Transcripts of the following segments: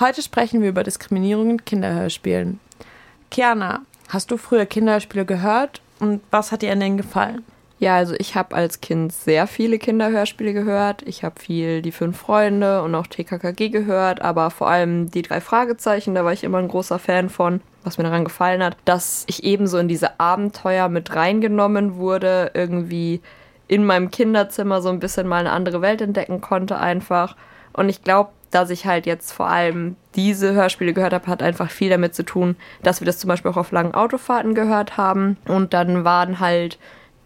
Heute sprechen wir über Diskriminierung in Kinderhörspielen. Kiana, hast du früher Kinderhörspiele gehört und was hat dir an denen gefallen? Ja, also ich habe als Kind sehr viele Kinderhörspiele gehört. Ich habe viel die fünf Freunde und auch TKKG gehört, aber vor allem die drei Fragezeichen, da war ich immer ein großer Fan von. Was mir daran gefallen hat, dass ich ebenso in diese Abenteuer mit reingenommen wurde, irgendwie in meinem Kinderzimmer so ein bisschen mal eine andere Welt entdecken konnte einfach. Und ich glaube, dass ich halt jetzt vor allem diese Hörspiele gehört habe, hat einfach viel damit zu tun, dass wir das zum Beispiel auch auf langen Autofahrten gehört haben. Und dann waren halt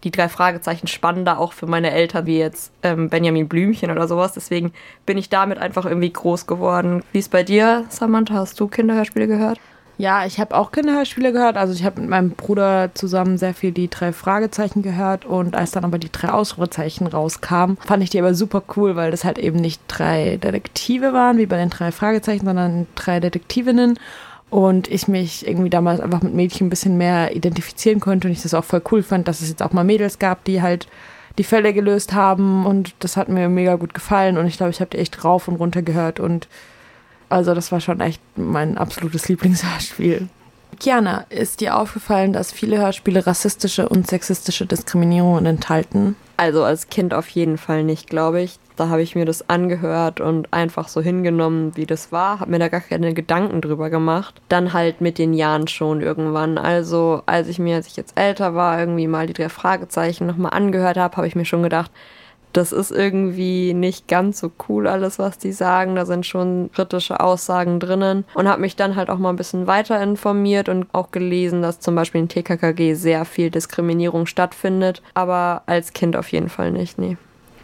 die drei Fragezeichen spannender auch für meine Eltern, wie jetzt ähm, Benjamin Blümchen oder sowas. Deswegen bin ich damit einfach irgendwie groß geworden. Wie ist bei dir, Samantha? Hast du Kinderhörspiele gehört? Ja, ich habe auch Kinderhörspiele gehört. Also ich habe mit meinem Bruder zusammen sehr viel die drei Fragezeichen gehört. Und als dann aber die drei Ausrufezeichen rauskamen, fand ich die aber super cool, weil das halt eben nicht drei Detektive waren, wie bei den drei Fragezeichen, sondern drei Detektivinnen. Und ich mich irgendwie damals einfach mit Mädchen ein bisschen mehr identifizieren konnte. Und ich das auch voll cool fand, dass es jetzt auch mal Mädels gab, die halt die Fälle gelöst haben. Und das hat mir mega gut gefallen. Und ich glaube, ich habe die echt rauf und runter gehört. Und also das war schon echt mein absolutes Lieblingshörspiel. Kiana, ist dir aufgefallen, dass viele Hörspiele rassistische und sexistische Diskriminierungen enthalten? Also als Kind auf jeden Fall nicht, glaube ich. Da habe ich mir das angehört und einfach so hingenommen, wie das war, habe mir da gar keine Gedanken drüber gemacht. Dann halt mit den Jahren schon irgendwann. Also als ich mir, als ich jetzt älter war, irgendwie mal die drei Fragezeichen nochmal angehört habe, habe ich mir schon gedacht, das ist irgendwie nicht ganz so cool alles, was die sagen. Da sind schon kritische Aussagen drinnen und habe mich dann halt auch mal ein bisschen weiter informiert und auch gelesen, dass zum Beispiel in TKKG sehr viel Diskriminierung stattfindet, aber als Kind auf jeden Fall nicht, nee.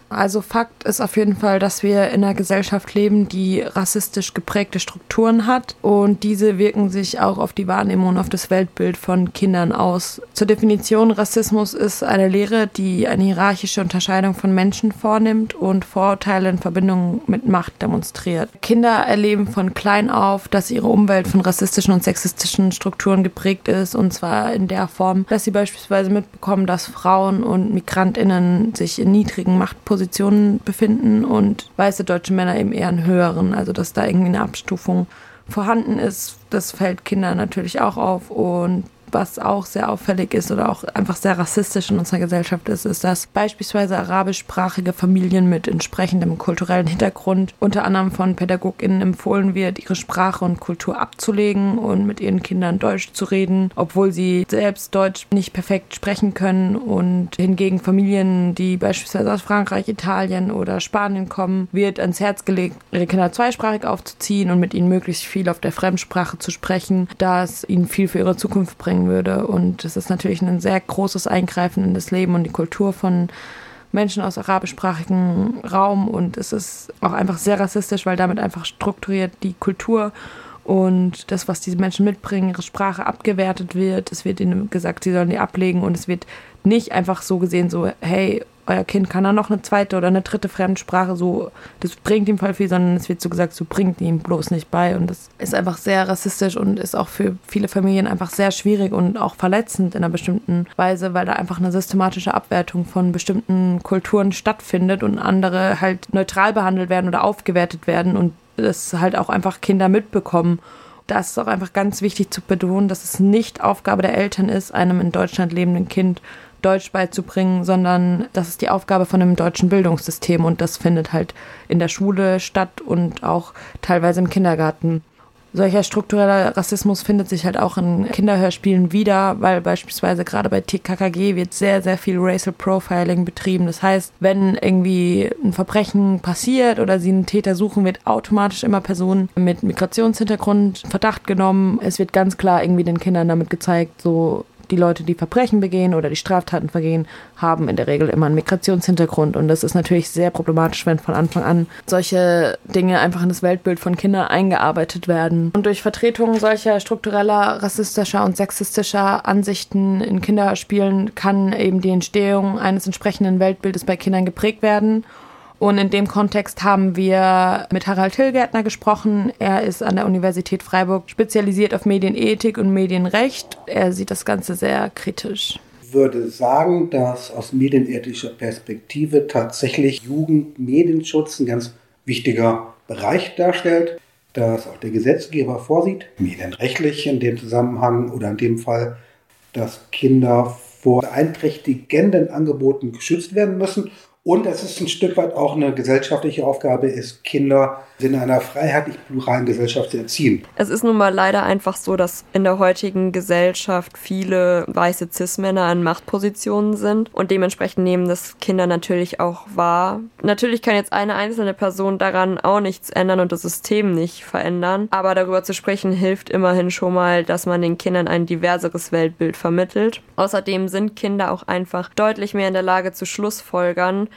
Also Fakt ist auf jeden Fall, dass wir in einer Gesellschaft leben, die rassistisch geprägte Strukturen hat und diese wirken sich auch auf die Wahrnehmung und auf das Weltbild von Kindern aus. Zur Definition Rassismus ist eine Lehre, die eine hierarchische Unterscheidung von Menschen vornimmt und Vorurteile in Verbindung mit Macht demonstriert. Kinder erleben von klein auf, dass ihre Umwelt von rassistischen und sexistischen Strukturen geprägt ist und zwar in der Form, dass sie beispielsweise mitbekommen, dass Frauen und Migrantinnen sich in niedrigen Machtpositionen Positionen befinden und weiße deutsche Männer eben eher in höheren, also dass da irgendwie eine Abstufung vorhanden ist. Das fällt Kindern natürlich auch auf und was auch sehr auffällig ist oder auch einfach sehr rassistisch in unserer Gesellschaft ist, ist, dass beispielsweise arabischsprachige Familien mit entsprechendem kulturellen Hintergrund unter anderem von PädagogInnen empfohlen wird, ihre Sprache und Kultur abzulegen und mit ihren Kindern Deutsch zu reden, obwohl sie selbst Deutsch nicht perfekt sprechen können. Und hingegen Familien, die beispielsweise aus Frankreich, Italien oder Spanien kommen, wird ans Herz gelegt, ihre Kinder zweisprachig aufzuziehen und mit ihnen möglichst viel auf der Fremdsprache zu sprechen, da es ihnen viel für ihre Zukunft bringt bringen würde. Und es ist natürlich ein sehr großes Eingreifen in das Leben und die Kultur von Menschen aus arabischsprachigem Raum. Und es ist auch einfach sehr rassistisch, weil damit einfach strukturiert die Kultur und das, was diese Menschen mitbringen, ihre Sprache abgewertet wird. Es wird ihnen gesagt, sie sollen die ablegen und es wird nicht einfach so gesehen, so, hey, euer Kind kann dann noch eine zweite oder eine dritte Fremdsprache, so, das bringt ihm voll viel, sondern es wird so gesagt, so bringt ihm bloß nicht bei. Und das ist einfach sehr rassistisch und ist auch für viele Familien einfach sehr schwierig und auch verletzend in einer bestimmten Weise, weil da einfach eine systematische Abwertung von bestimmten Kulturen stattfindet und andere halt neutral behandelt werden oder aufgewertet werden und das halt auch einfach Kinder mitbekommen da ist es auch einfach ganz wichtig zu betonen, dass es nicht Aufgabe der Eltern ist, einem in Deutschland lebenden Kind Deutsch beizubringen, sondern das ist die Aufgabe von einem deutschen Bildungssystem und das findet halt in der Schule statt und auch teilweise im Kindergarten. Solcher struktureller Rassismus findet sich halt auch in Kinderhörspielen wieder, weil beispielsweise gerade bei TKKG wird sehr, sehr viel Racial Profiling betrieben. Das heißt, wenn irgendwie ein Verbrechen passiert oder sie einen Täter suchen, wird automatisch immer Personen mit Migrationshintergrund Verdacht genommen. Es wird ganz klar irgendwie den Kindern damit gezeigt, so die Leute, die Verbrechen begehen oder die Straftaten vergehen, haben in der Regel immer einen Migrationshintergrund. Und das ist natürlich sehr problematisch, wenn von Anfang an solche Dinge einfach in das Weltbild von Kindern eingearbeitet werden. Und durch Vertretung solcher struktureller, rassistischer und sexistischer Ansichten in Kinderspielen kann eben die Entstehung eines entsprechenden Weltbildes bei Kindern geprägt werden. Und in dem Kontext haben wir mit Harald Hillgärtner gesprochen. Er ist an der Universität Freiburg spezialisiert auf Medienethik und Medienrecht. Er sieht das Ganze sehr kritisch. Ich würde sagen, dass aus medienethischer Perspektive tatsächlich Jugendmedienschutz ein ganz wichtiger Bereich darstellt. dass auch der Gesetzgeber vorsieht, medienrechtlich in dem Zusammenhang oder in dem Fall, dass Kinder vor beeinträchtigenden Angeboten geschützt werden müssen und es ein Stück weit auch eine gesellschaftliche Aufgabe ist, Kinder in einer freiheitlich-pluralen Gesellschaft zu erziehen. Es ist nun mal leider einfach so, dass in der heutigen Gesellschaft viele weiße Cis-Männer in Machtpositionen sind und dementsprechend nehmen das Kinder natürlich auch wahr. Natürlich kann jetzt eine einzelne Person daran auch nichts ändern und das System nicht verändern, aber darüber zu sprechen hilft immerhin schon mal, dass man den Kindern ein diverseres Weltbild vermittelt. Außerdem sind Kinder auch einfach deutlich mehr in der Lage zu Schlussfolgern,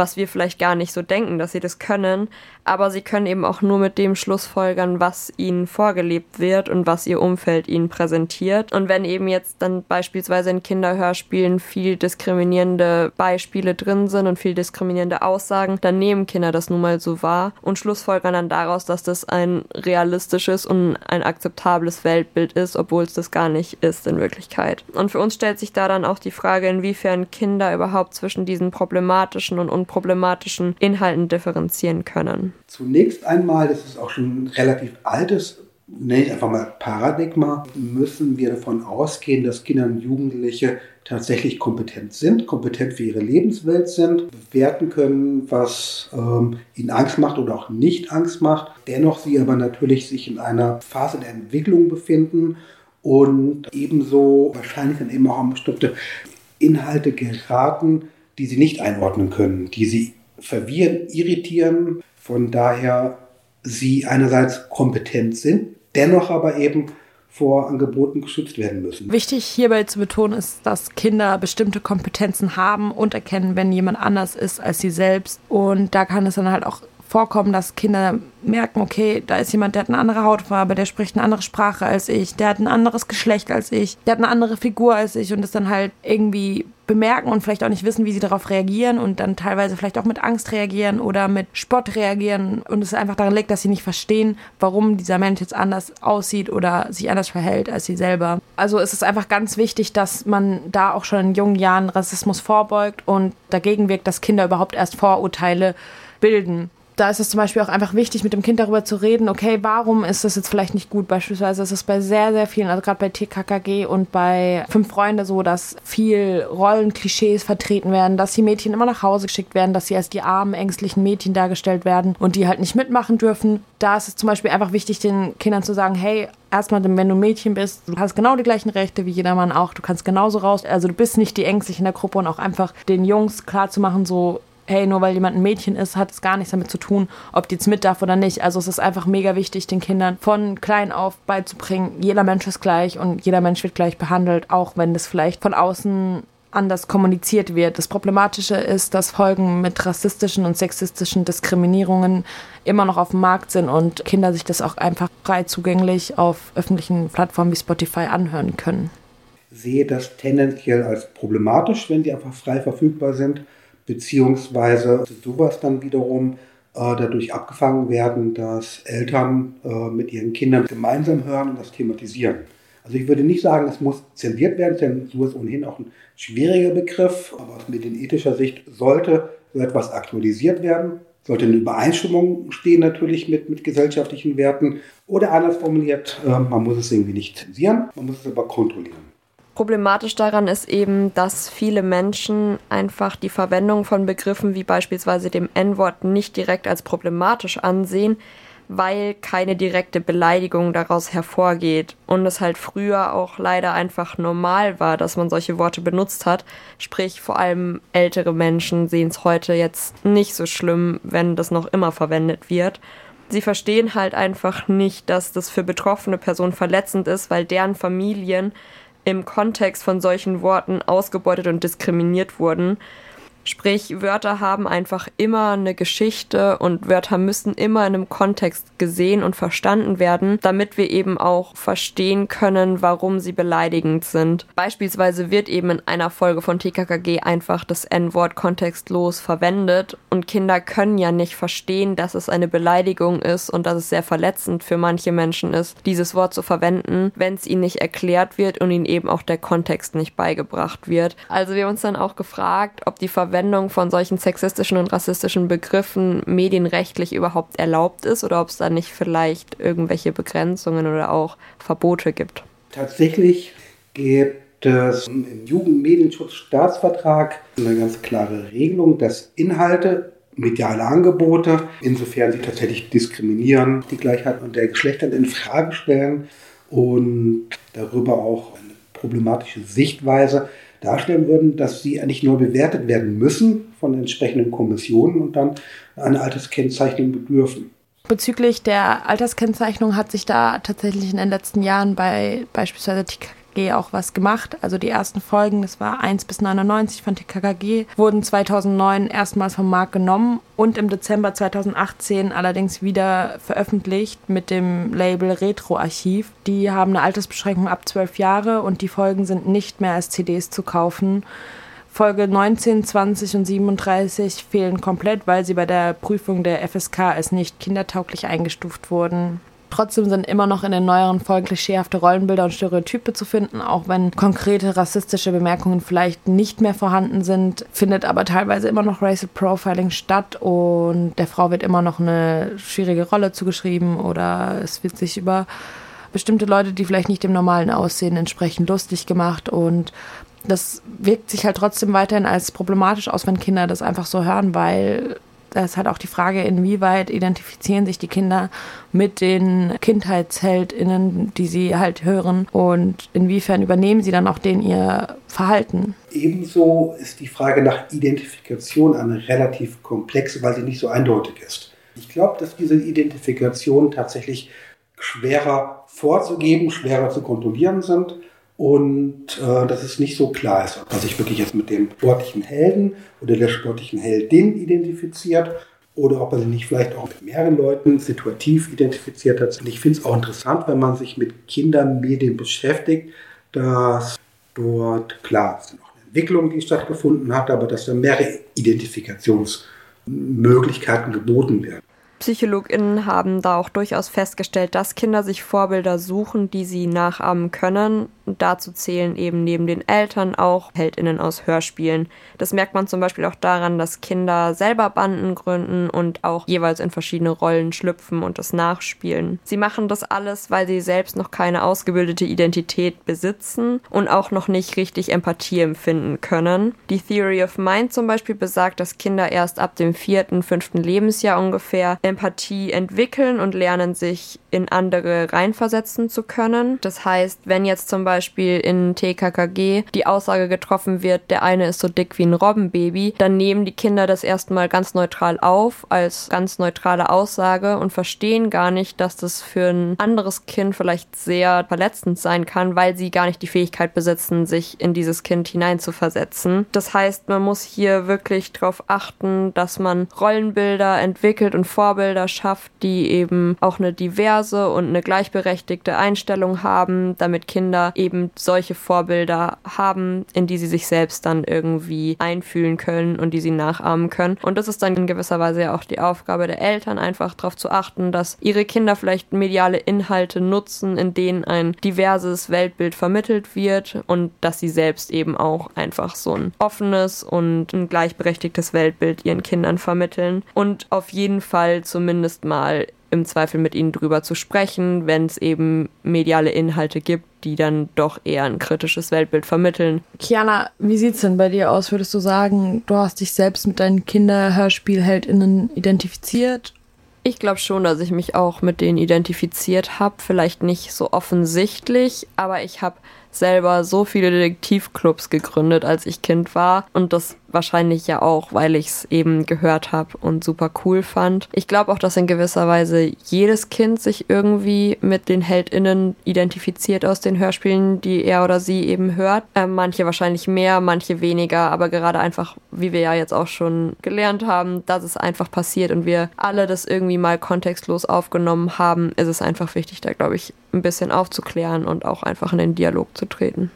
was wir vielleicht gar nicht so denken, dass sie das können, aber sie können eben auch nur mit dem Schlussfolgern, was ihnen vorgelebt wird und was ihr Umfeld ihnen präsentiert. Und wenn eben jetzt dann beispielsweise in Kinderhörspielen viel diskriminierende Beispiele drin sind und viel diskriminierende Aussagen, dann nehmen Kinder das nun mal so wahr und schlussfolgern dann daraus, dass das ein realistisches und ein akzeptables Weltbild ist, obwohl es das gar nicht ist in Wirklichkeit. Und für uns stellt sich da dann auch die Frage, inwiefern Kinder überhaupt zwischen diesen problematischen und unproblematischen Inhalten differenzieren können. Zunächst einmal, das ist auch schon ein relativ altes, nenne ich einfach mal Paradigma, müssen wir davon ausgehen, dass Kinder und Jugendliche tatsächlich kompetent sind, kompetent für ihre Lebenswelt sind, bewerten können, was ähm, ihnen Angst macht oder auch nicht Angst macht. Dennoch sie aber natürlich sich in einer Phase der Entwicklung befinden und ebenso wahrscheinlich dann eben auch an bestimmte Inhalte geraten, die sie nicht einordnen können, die sie verwirren, irritieren, von daher sie einerseits kompetent sind, dennoch aber eben vor Angeboten geschützt werden müssen. Wichtig hierbei zu betonen ist, dass Kinder bestimmte Kompetenzen haben und erkennen, wenn jemand anders ist als sie selbst. Und da kann es dann halt auch vorkommen, dass Kinder merken, okay, da ist jemand, der hat eine andere Hautfarbe, der spricht eine andere Sprache als ich, der hat ein anderes Geschlecht als ich, der hat eine andere Figur als ich und das dann halt irgendwie bemerken und vielleicht auch nicht wissen, wie sie darauf reagieren und dann teilweise vielleicht auch mit Angst reagieren oder mit Spott reagieren und es einfach daran liegt, dass sie nicht verstehen, warum dieser Mensch jetzt anders aussieht oder sich anders verhält als sie selber. Also es ist einfach ganz wichtig, dass man da auch schon in jungen Jahren Rassismus vorbeugt und dagegen wirkt, dass Kinder überhaupt erst Vorurteile bilden da ist es zum Beispiel auch einfach wichtig, mit dem Kind darüber zu reden, okay, warum ist das jetzt vielleicht nicht gut? Beispielsweise ist es bei sehr, sehr vielen, also gerade bei TKKG und bei Fünf Freunde so, dass viel Rollenklischees vertreten werden, dass die Mädchen immer nach Hause geschickt werden, dass sie als die armen, ängstlichen Mädchen dargestellt werden und die halt nicht mitmachen dürfen. Da ist es zum Beispiel einfach wichtig, den Kindern zu sagen, hey, erstmal, wenn du Mädchen bist, du hast genau die gleichen Rechte wie jeder Mann auch, du kannst genauso raus, also du bist nicht die ängstliche in der Gruppe und auch einfach den Jungs klarzumachen, so, hey, nur weil jemand ein Mädchen ist, hat es gar nichts damit zu tun, ob die jetzt mit darf oder nicht. Also es ist einfach mega wichtig, den Kindern von klein auf beizubringen, jeder Mensch ist gleich und jeder Mensch wird gleich behandelt, auch wenn das vielleicht von außen anders kommuniziert wird. Das Problematische ist, dass Folgen mit rassistischen und sexistischen Diskriminierungen immer noch auf dem Markt sind und Kinder sich das auch einfach frei zugänglich auf öffentlichen Plattformen wie Spotify anhören können. Sehe das tendenziell als problematisch, wenn die einfach frei verfügbar sind beziehungsweise sowas dann wiederum äh, dadurch abgefangen werden, dass Eltern äh, mit ihren Kindern gemeinsam hören und das thematisieren. Also ich würde nicht sagen, es muss zensiert werden, Zensur ist ohnehin auch ein schwieriger Begriff, aber aus medienethischer Sicht sollte so etwas aktualisiert werden, sollte eine Übereinstimmung stehen natürlich mit, mit gesellschaftlichen Werten oder anders formuliert, äh, man muss es irgendwie nicht zensieren, man muss es aber kontrollieren. Problematisch daran ist eben, dass viele Menschen einfach die Verwendung von Begriffen wie beispielsweise dem N-Wort nicht direkt als problematisch ansehen, weil keine direkte Beleidigung daraus hervorgeht und es halt früher auch leider einfach normal war, dass man solche Worte benutzt hat. Sprich, vor allem ältere Menschen sehen es heute jetzt nicht so schlimm, wenn das noch immer verwendet wird. Sie verstehen halt einfach nicht, dass das für betroffene Personen verletzend ist, weil deren Familien im Kontext von solchen Worten ausgebeutet und diskriminiert wurden. Sprich, Wörter haben einfach immer eine Geschichte und Wörter müssen immer in einem Kontext gesehen und verstanden werden, damit wir eben auch verstehen können, warum sie beleidigend sind. Beispielsweise wird eben in einer Folge von TKKG einfach das N-Wort kontextlos verwendet und Kinder können ja nicht verstehen, dass es eine Beleidigung ist und dass es sehr verletzend für manche Menschen ist, dieses Wort zu verwenden, wenn es ihnen nicht erklärt wird und ihnen eben auch der Kontext nicht beigebracht wird. Also wir haben uns dann auch gefragt, ob die Verwendung Verwendung von solchen sexistischen und rassistischen Begriffen medienrechtlich überhaupt erlaubt ist oder ob es da nicht vielleicht irgendwelche Begrenzungen oder auch Verbote gibt. Tatsächlich gibt es im Jugendmedienschutzstaatsvertrag eine ganz klare Regelung, dass Inhalte mediale Angebote, insofern sie tatsächlich diskriminieren, die Gleichheit der Geschlechter in Frage stellen und darüber auch eine problematische Sichtweise darstellen würden, dass sie eigentlich nur bewertet werden müssen von entsprechenden Kommissionen und dann eine Alterskennzeichnung bedürfen. Bezüglich der Alterskennzeichnung hat sich da tatsächlich in den letzten Jahren bei beispielsweise Auch was gemacht. Also die ersten Folgen, das war 1 bis 99 von TKKG, wurden 2009 erstmals vom Markt genommen und im Dezember 2018 allerdings wieder veröffentlicht mit dem Label Retroarchiv. Die haben eine Altersbeschränkung ab 12 Jahre und die Folgen sind nicht mehr als CDs zu kaufen. Folge 19, 20 und 37 fehlen komplett, weil sie bei der Prüfung der FSK als nicht kindertauglich eingestuft wurden. Trotzdem sind immer noch in den neueren Folgen klischeehafte Rollenbilder und Stereotype zu finden, auch wenn konkrete rassistische Bemerkungen vielleicht nicht mehr vorhanden sind, findet aber teilweise immer noch Racial Profiling statt. Und der Frau wird immer noch eine schwierige Rolle zugeschrieben oder es wird sich über bestimmte Leute, die vielleicht nicht dem normalen Aussehen entsprechen, lustig gemacht. Und das wirkt sich halt trotzdem weiterhin als problematisch aus, wenn Kinder das einfach so hören, weil da ist halt auch die Frage, inwieweit identifizieren sich die Kinder mit den KindheitsheldInnen, die sie halt hören und inwiefern übernehmen sie dann auch den ihr Verhalten. Ebenso ist die Frage nach Identifikation eine relativ komplexe, weil sie nicht so eindeutig ist. Ich glaube, dass diese Identifikationen tatsächlich schwerer vorzugeben, schwerer zu kontrollieren sind und äh, dass es nicht so klar ist, ob man sich wirklich jetzt mit dem sportlichen Helden oder der sportlichen Heldin identifiziert oder ob er sich nicht vielleicht auch mit mehreren Leuten situativ identifiziert hat. Und ich finde es auch interessant, wenn man sich mit Kindermedien beschäftigt, dass dort, klar, es ist noch eine Entwicklung, die stattgefunden hat, aber dass da mehrere Identifikationsmöglichkeiten geboten werden. PsychologInnen haben da auch durchaus festgestellt, dass Kinder sich Vorbilder suchen, die sie nachahmen können und dazu zählen eben neben den Eltern auch HeldInnen aus Hörspielen. Das merkt man zum Beispiel auch daran, dass Kinder selber Banden gründen und auch jeweils in verschiedene Rollen schlüpfen und das nachspielen. Sie machen das alles, weil sie selbst noch keine ausgebildete Identität besitzen und auch noch nicht richtig Empathie empfinden können. Die Theory of Mind zum Beispiel besagt, dass Kinder erst ab dem vierten, fünften Lebensjahr ungefähr Empathie entwickeln und lernen, sich in andere reinversetzen zu können. Das heißt, wenn jetzt zum Beispiel Beispiel in TKKG die Aussage getroffen wird, der eine ist so dick wie ein Robbenbaby, dann nehmen die Kinder das erstmal ganz neutral auf als ganz neutrale Aussage und verstehen gar nicht, dass das für ein anderes Kind vielleicht sehr verletzend sein kann, weil sie gar nicht die Fähigkeit besitzen, sich in dieses Kind hineinzuversetzen. Das heißt, man muss hier wirklich darauf achten, dass man Rollenbilder entwickelt und Vorbilder schafft, die eben auch eine diverse und eine gleichberechtigte Einstellung haben, damit Kinder eben solche Vorbilder haben, in die sie sich selbst dann irgendwie einfühlen können und die sie nachahmen können. Und das ist dann in gewisser Weise ja auch die Aufgabe der Eltern, einfach darauf zu achten, dass ihre Kinder vielleicht mediale Inhalte nutzen, in denen ein diverses Weltbild vermittelt wird und dass sie selbst eben auch einfach so ein offenes und ein gleichberechtigtes Weltbild ihren Kindern vermitteln und auf jeden Fall zumindest mal im Zweifel mit ihnen drüber zu sprechen, wenn es eben mediale Inhalte gibt, die dann doch eher ein kritisches Weltbild vermitteln. Kiana, wie sieht's denn bei dir aus? Würdest du sagen, du hast dich selbst mit deinen Kinderhörspielheldinnen identifiziert? Ich glaube schon, dass ich mich auch mit denen identifiziert habe. Vielleicht nicht so offensichtlich, aber ich habe selber so viele Detektivclubs gegründet, als ich Kind war. Und das wahrscheinlich ja auch, weil ich es eben gehört habe und super cool fand. Ich glaube auch, dass in gewisser Weise jedes Kind sich irgendwie mit den HeldInnen identifiziert aus den Hörspielen, die er oder sie eben hört. Äh, manche wahrscheinlich mehr, manche weniger, aber gerade einfach, wie wir ja jetzt auch schon gelernt haben, dass es einfach passiert und wir alle das irgendwie mal kontextlos aufgenommen haben, ist es einfach wichtig, da glaube ich ein bisschen aufzuklären und auch einfach in den Dialog zu treten.